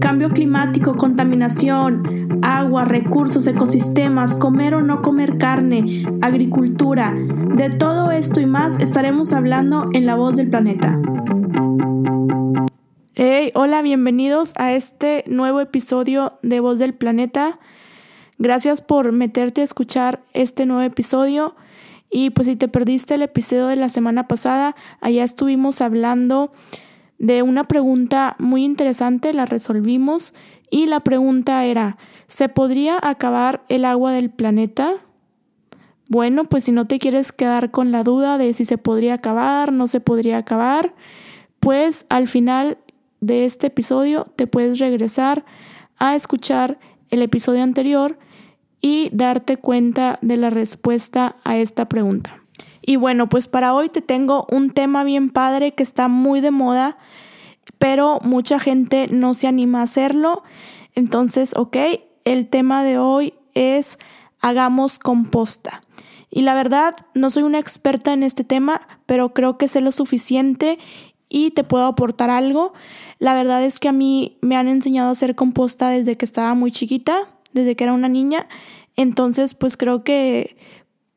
Cambio climático, contaminación, agua, recursos, ecosistemas, comer o no comer carne, agricultura. De todo esto y más estaremos hablando en La Voz del Planeta. Hey, hola, bienvenidos a este nuevo episodio de Voz del Planeta. Gracias por meterte a escuchar este nuevo episodio. Y pues si te perdiste el episodio de la semana pasada, allá estuvimos hablando de una pregunta muy interesante, la resolvimos y la pregunta era, ¿se podría acabar el agua del planeta? Bueno, pues si no te quieres quedar con la duda de si se podría acabar, no se podría acabar, pues al final de este episodio te puedes regresar a escuchar el episodio anterior y darte cuenta de la respuesta a esta pregunta. Y bueno, pues para hoy te tengo un tema bien padre que está muy de moda, pero mucha gente no se anima a hacerlo. Entonces, ok, el tema de hoy es hagamos composta. Y la verdad, no soy una experta en este tema, pero creo que sé lo suficiente y te puedo aportar algo. La verdad es que a mí me han enseñado a hacer composta desde que estaba muy chiquita, desde que era una niña. Entonces, pues creo que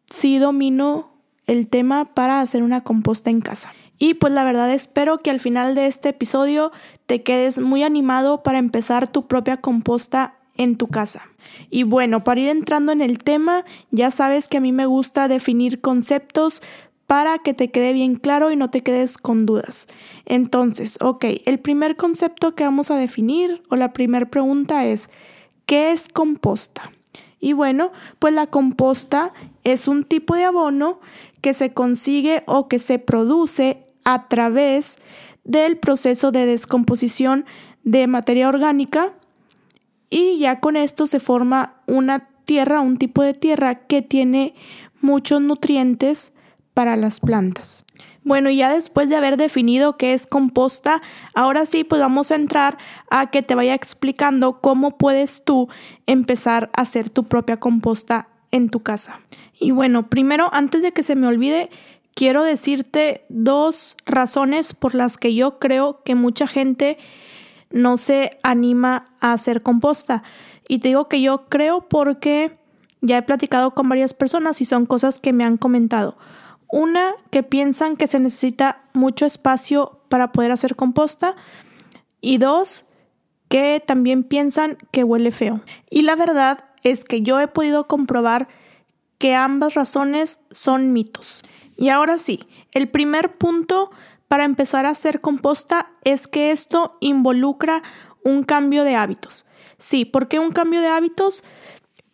sí domino el tema para hacer una composta en casa. Y pues la verdad espero que al final de este episodio te quedes muy animado para empezar tu propia composta en tu casa. Y bueno, para ir entrando en el tema, ya sabes que a mí me gusta definir conceptos para que te quede bien claro y no te quedes con dudas. Entonces, ok, el primer concepto que vamos a definir o la primera pregunta es, ¿qué es composta? Y bueno, pues la composta es un tipo de abono que se consigue o que se produce a través del proceso de descomposición de materia orgánica y ya con esto se forma una tierra, un tipo de tierra que tiene muchos nutrientes para las plantas. Bueno, y ya después de haber definido qué es composta, ahora sí, pues vamos a entrar a que te vaya explicando cómo puedes tú empezar a hacer tu propia composta en tu casa. Y bueno, primero, antes de que se me olvide, quiero decirte dos razones por las que yo creo que mucha gente no se anima a hacer composta. Y te digo que yo creo porque ya he platicado con varias personas y son cosas que me han comentado. Una, que piensan que se necesita mucho espacio para poder hacer composta. Y dos, que también piensan que huele feo. Y la verdad es que yo he podido comprobar que ambas razones son mitos. Y ahora sí, el primer punto para empezar a hacer composta es que esto involucra un cambio de hábitos. Sí, ¿por qué un cambio de hábitos?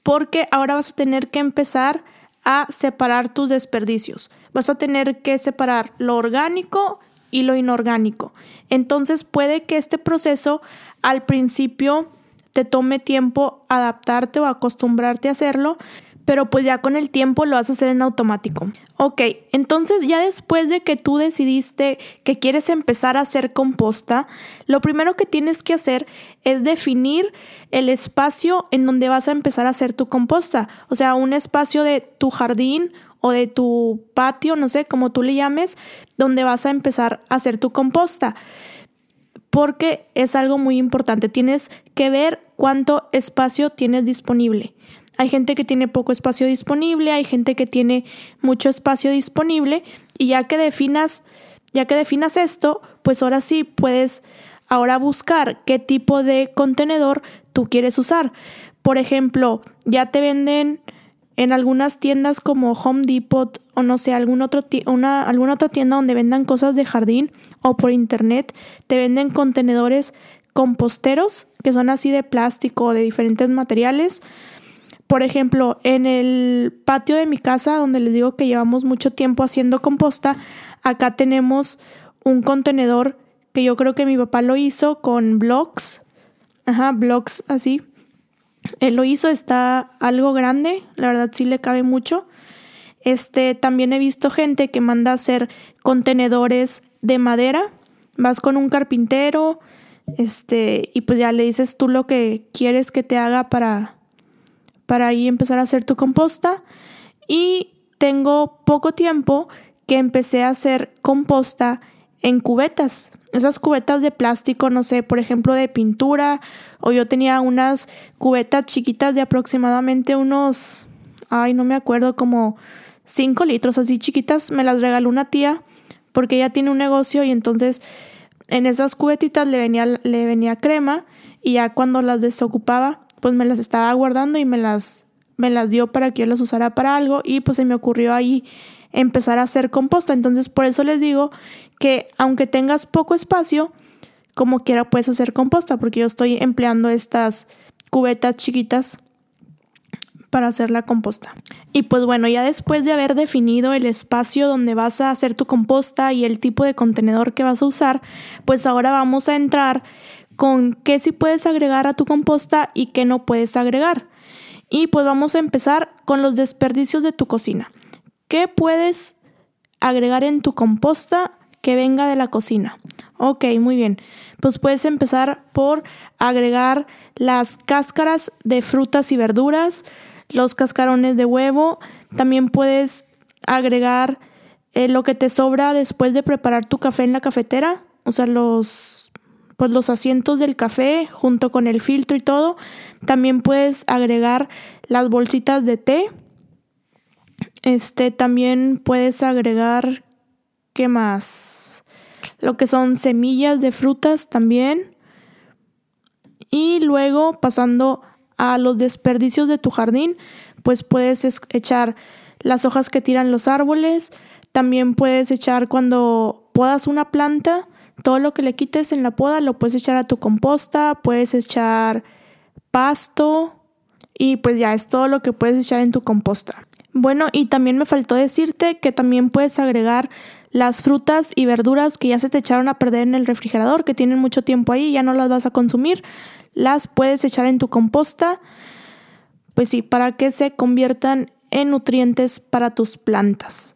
Porque ahora vas a tener que empezar a separar tus desperdicios vas a tener que separar lo orgánico y lo inorgánico. Entonces puede que este proceso al principio te tome tiempo adaptarte o acostumbrarte a hacerlo, pero pues ya con el tiempo lo vas a hacer en automático. Ok, entonces ya después de que tú decidiste que quieres empezar a hacer composta, lo primero que tienes que hacer es definir el espacio en donde vas a empezar a hacer tu composta. O sea, un espacio de tu jardín o de tu patio, no sé, como tú le llames, donde vas a empezar a hacer tu composta. Porque es algo muy importante. Tienes que ver cuánto espacio tienes disponible. Hay gente que tiene poco espacio disponible, hay gente que tiene mucho espacio disponible y ya que definas, ya que definas esto, pues ahora sí puedes ahora buscar qué tipo de contenedor tú quieres usar. Por ejemplo, ya te venden en algunas tiendas como Home Depot o no sé, alguna otra tienda donde vendan cosas de jardín o por internet, te venden contenedores composteros que son así de plástico o de diferentes materiales. Por ejemplo, en el patio de mi casa, donde les digo que llevamos mucho tiempo haciendo composta, acá tenemos un contenedor que yo creo que mi papá lo hizo con blocks, ajá, blocks así, él lo hizo, está algo grande, la verdad sí le cabe mucho. Este, también he visto gente que manda a hacer contenedores de madera. Vas con un carpintero, este, y pues ya le dices tú lo que quieres que te haga para, para ahí empezar a hacer tu composta. Y tengo poco tiempo que empecé a hacer composta en cubetas. esas cubetas de plástico, no sé, por ejemplo, de pintura, o yo tenía unas cubetas chiquitas de aproximadamente unos, ay, no me acuerdo, como 5 litros, así chiquitas, me las regaló una tía, porque ella tiene un negocio y entonces en esas cubetitas le venía, le venía crema y ya cuando las desocupaba, pues me las estaba guardando y me las, me las dio para que yo las usara para algo y pues se me ocurrió ahí empezar a hacer composta. Entonces por eso les digo que aunque tengas poco espacio, como quiera puedes hacer composta porque yo estoy empleando estas cubetas chiquitas para hacer la composta. Y pues bueno, ya después de haber definido el espacio donde vas a hacer tu composta y el tipo de contenedor que vas a usar, pues ahora vamos a entrar con qué sí puedes agregar a tu composta y qué no puedes agregar. Y pues vamos a empezar con los desperdicios de tu cocina. ¿Qué puedes agregar en tu composta que venga de la cocina? Ok, muy bien. Pues puedes empezar por agregar las cáscaras de frutas y verduras, los cascarones de huevo. También puedes agregar eh, lo que te sobra después de preparar tu café en la cafetera, o sea, los pues los asientos del café junto con el filtro y todo. También puedes agregar las bolsitas de té. Este también puedes agregar ¿qué más? Lo que son semillas de frutas también. Y luego pasando a los desperdicios de tu jardín, pues puedes echar las hojas que tiran los árboles, también puedes echar cuando podas una planta, todo lo que le quites en la poda lo puedes echar a tu composta, puedes echar pasto y pues ya es todo lo que puedes echar en tu composta. Bueno, y también me faltó decirte que también puedes agregar las frutas y verduras que ya se te echaron a perder en el refrigerador, que tienen mucho tiempo ahí ya no las vas a consumir, las puedes echar en tu composta, pues sí, para que se conviertan en nutrientes para tus plantas.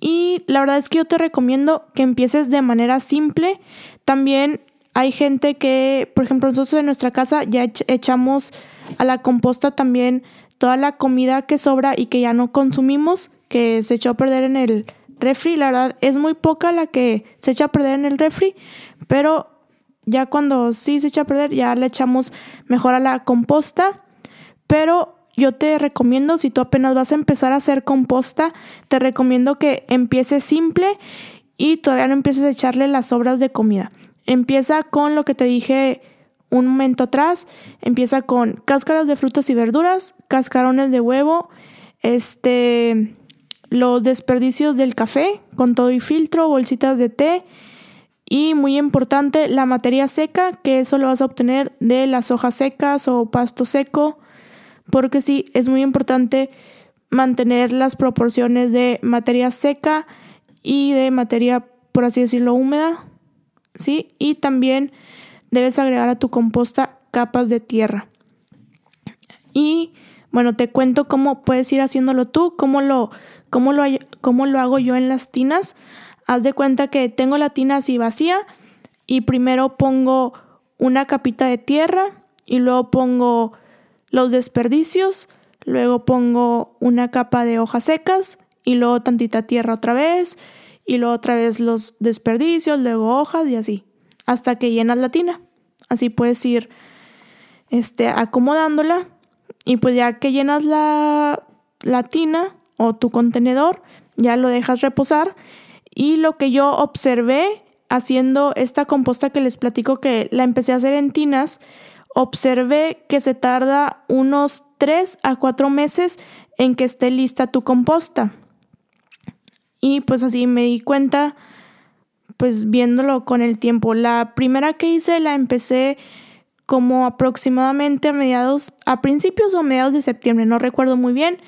Y la verdad es que yo te recomiendo que empieces de manera simple. También hay gente que, por ejemplo, nosotros en nuestra casa ya echamos a la composta también toda la comida que sobra y que ya no consumimos, que se echó a perder en el refri. La verdad es muy poca la que se echa a perder en el refri, pero ya cuando sí se echa a perder ya le echamos mejor a la composta. Pero yo te recomiendo, si tú apenas vas a empezar a hacer composta, te recomiendo que empieces simple y todavía no empieces a echarle las sobras de comida. Empieza con lo que te dije un momento atrás. Empieza con cáscaras de frutas y verduras, cascarones de huevo, este, los desperdicios del café con todo y filtro, bolsitas de té y muy importante la materia seca, que eso lo vas a obtener de las hojas secas o pasto seco porque sí, es muy importante mantener las proporciones de materia seca y de materia, por así decirlo, húmeda, ¿sí? Y también debes agregar a tu composta capas de tierra. Y bueno, te cuento cómo puedes ir haciéndolo tú, cómo lo, cómo lo, cómo lo hago yo en las tinas. Haz de cuenta que tengo la tina así vacía y primero pongo una capita de tierra y luego pongo los desperdicios, luego pongo una capa de hojas secas y luego tantita tierra otra vez y luego otra vez los desperdicios, luego hojas y así, hasta que llenas la tina. Así puedes ir este, acomodándola y pues ya que llenas la, la tina o tu contenedor, ya lo dejas reposar y lo que yo observé haciendo esta composta que les platico que la empecé a hacer en tinas, observé que se tarda unos 3 a 4 meses en que esté lista tu composta. Y pues así me di cuenta, pues viéndolo con el tiempo. La primera que hice la empecé como aproximadamente a mediados, a principios o mediados de septiembre, no recuerdo muy bien.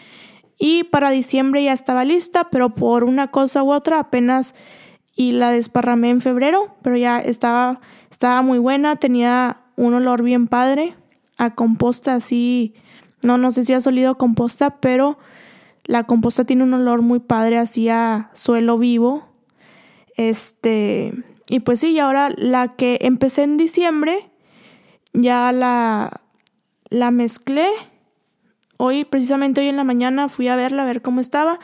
Y para diciembre ya estaba lista, pero por una cosa u otra apenas y la desparramé en febrero, pero ya estaba, estaba muy buena, tenía un olor bien padre a composta así, no, no sé si ha solido composta, pero la composta tiene un olor muy padre así a suelo vivo. Este, y pues sí, y ahora la que empecé en diciembre, ya la, la mezclé. Hoy, precisamente hoy en la mañana, fui a verla, a ver cómo estaba.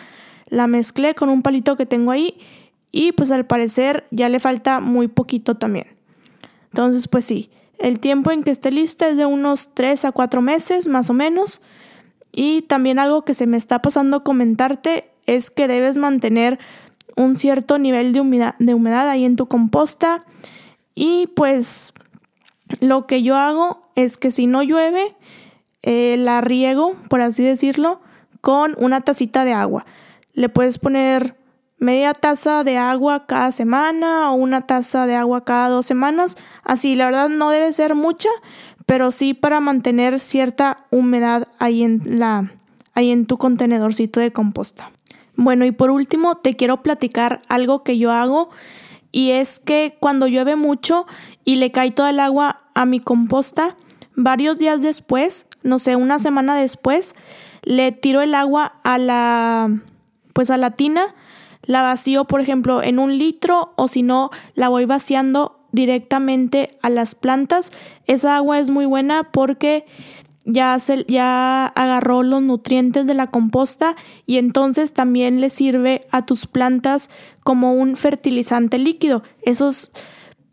La mezclé con un palito que tengo ahí y pues al parecer ya le falta muy poquito también. Entonces pues sí, el tiempo en que esté lista es de unos 3 a 4 meses más o menos. Y también algo que se me está pasando comentarte es que debes mantener un cierto nivel de humedad, de humedad ahí en tu composta. Y pues lo que yo hago es que si no llueve, eh, la riego, por así decirlo, con una tacita de agua. Le puedes poner media taza de agua cada semana o una taza de agua cada dos semanas. Así, la verdad no debe ser mucha, pero sí para mantener cierta humedad ahí en la ahí en tu contenedorcito de composta. Bueno, y por último te quiero platicar algo que yo hago y es que cuando llueve mucho y le cae todo el agua a mi composta, varios días después, no sé, una semana después, le tiro el agua a la pues a la tina la vacío, por ejemplo, en un litro o si no, la voy vaciando directamente a las plantas. Esa agua es muy buena porque ya, se, ya agarró los nutrientes de la composta y entonces también le sirve a tus plantas como un fertilizante líquido. Eso es,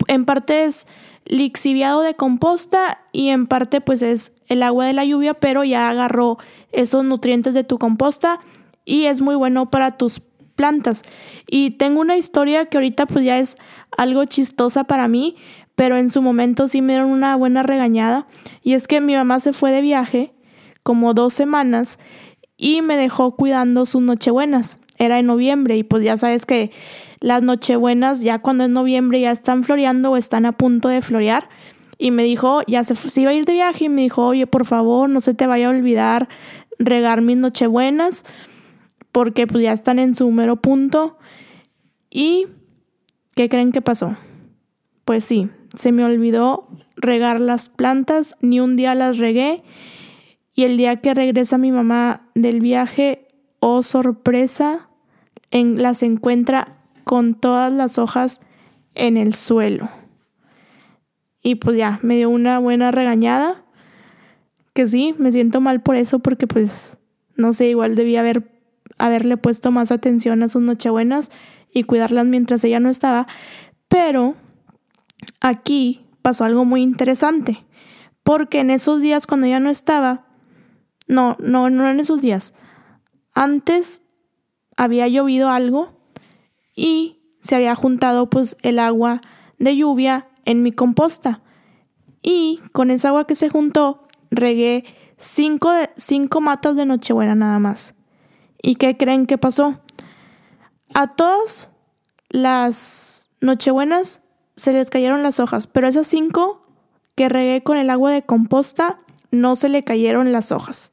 en parte es lixiviado de composta y en parte pues es el agua de la lluvia, pero ya agarró esos nutrientes de tu composta y es muy bueno para tus plantas. Y tengo una historia que ahorita pues ya es algo chistosa para mí, pero en su momento sí me dieron una buena regañada. Y es que mi mamá se fue de viaje como dos semanas y me dejó cuidando sus nochebuenas. Era en noviembre y pues ya sabes que las nochebuenas ya cuando es noviembre ya están floreando o están a punto de florear. Y me dijo, ya se, se iba a ir de viaje y me dijo, oye, por favor, no se te vaya a olvidar regar mis nochebuenas porque pues ya están en su mero punto. ¿Y qué creen que pasó? Pues sí, se me olvidó regar las plantas, ni un día las regué. Y el día que regresa mi mamá del viaje, oh sorpresa, las encuentra con todas las hojas en el suelo. Y pues ya, me dio una buena regañada. Que sí, me siento mal por eso porque pues, no sé, igual debía haber haberle puesto más atención a sus nochebuenas y cuidarlas mientras ella no estaba. Pero aquí pasó algo muy interesante, porque en esos días cuando ella no estaba, no, no, no en esos días, antes había llovido algo y se había juntado pues el agua de lluvia en mi composta. Y con esa agua que se juntó, regué cinco, cinco matas de Nochebuena nada más. ¿Y qué creen que pasó? A todas las Nochebuenas se les cayeron las hojas, pero esas cinco que regué con el agua de composta no se le cayeron las hojas.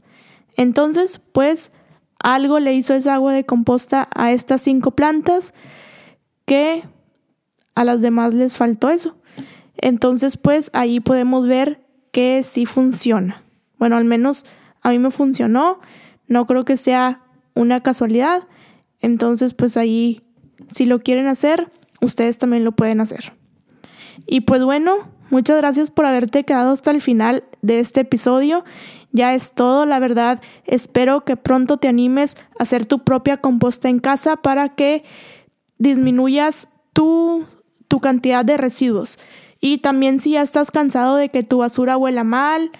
Entonces, pues algo le hizo esa agua de composta a estas cinco plantas que a las demás les faltó eso. Entonces, pues ahí podemos ver que sí funciona. Bueno, al menos a mí me funcionó. No creo que sea una casualidad. Entonces, pues ahí, si lo quieren hacer, ustedes también lo pueden hacer. Y pues bueno, muchas gracias por haberte quedado hasta el final de este episodio. Ya es todo, la verdad. Espero que pronto te animes a hacer tu propia composta en casa para que disminuyas tu, tu cantidad de residuos. Y también si ya estás cansado de que tu basura huela mal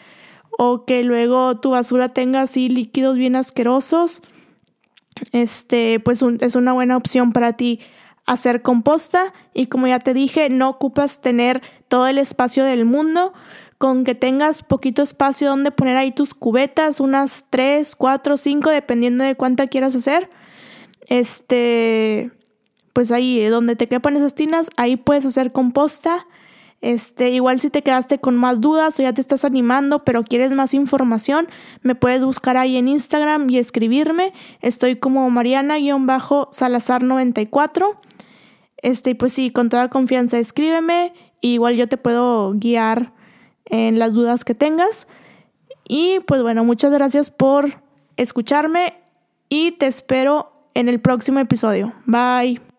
o que luego tu basura tenga así líquidos bien asquerosos, este, pues es una buena opción para ti hacer composta y como ya te dije, no ocupas tener todo el espacio del mundo, con que tengas poquito espacio donde poner ahí tus cubetas, unas 3, 4, 5, dependiendo de cuánta quieras hacer. Este, pues ahí donde te quepan esas tinas, ahí puedes hacer composta este, igual si te quedaste con más dudas o ya te estás animando, pero quieres más información, me puedes buscar ahí en Instagram y escribirme. Estoy como Mariana-Salazar94. Este, pues sí, con toda confianza escríbeme. igual yo te puedo guiar en las dudas que tengas. Y pues bueno, muchas gracias por escucharme y te espero en el próximo episodio. Bye.